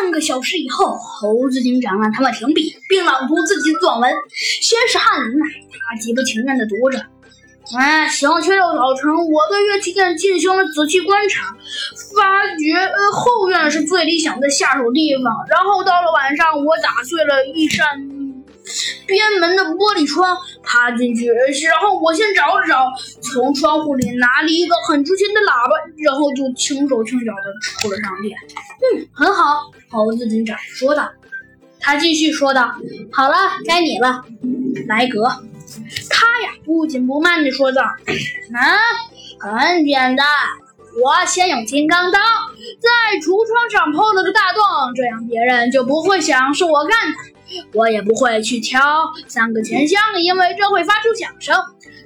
半个小时以后，猴子警长让他们停笔，并朗读自己的作文。先是翰林呐，他极不情愿地读着：“哎，星期六早晨，我对乐器店进行了仔细观察，发觉后院是最理想的下手地方。然后到了晚上，我打碎了一扇。”边门的玻璃窗，爬进去，然后我先找了找，从窗户里拿了一个很值钱的喇叭，然后就轻手轻脚的出了上电。嗯，很好，猴子警长说道。他继续说道：“好了，该你了，莱格。”他呀，不紧不慢地说道：“啊，很简单，我先用金刚刀在橱窗上剖了个大洞，这样别人就不会想是我干的。”我也不会去敲三个钱箱，因为这会发出响声，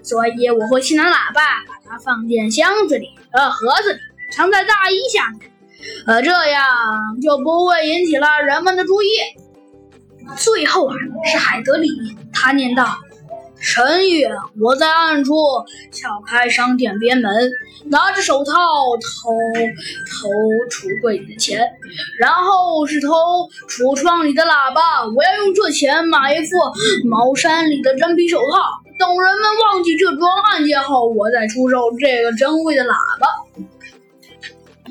所以我会去拿喇叭，把它放进箱子里，呃，盒子里，藏在大衣下面，呃，这样就不会引起了人们的注意。最后啊，是海德里，他念道。深夜，我在暗处撬开商店边门，拿着手套偷偷橱柜里的钱，然后是偷橱窗里的喇叭。我要用这钱买一副茅山里的真皮手套。等人们忘记这桩案件后，我再出售这个珍贵的喇叭。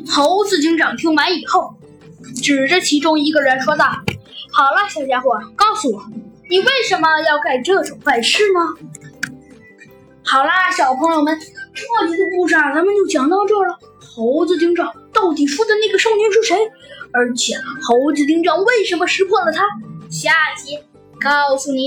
猴子警长听完以后，指着其中一个人说道：“好了，小家伙，告诉我。”你为什么要干这种坏事呢？好啦，小朋友们，这集的故事啊，咱们就讲到这儿了。猴子警长到底说的那个少年是谁？而且，猴子警长为什么识破了他？下集告诉你。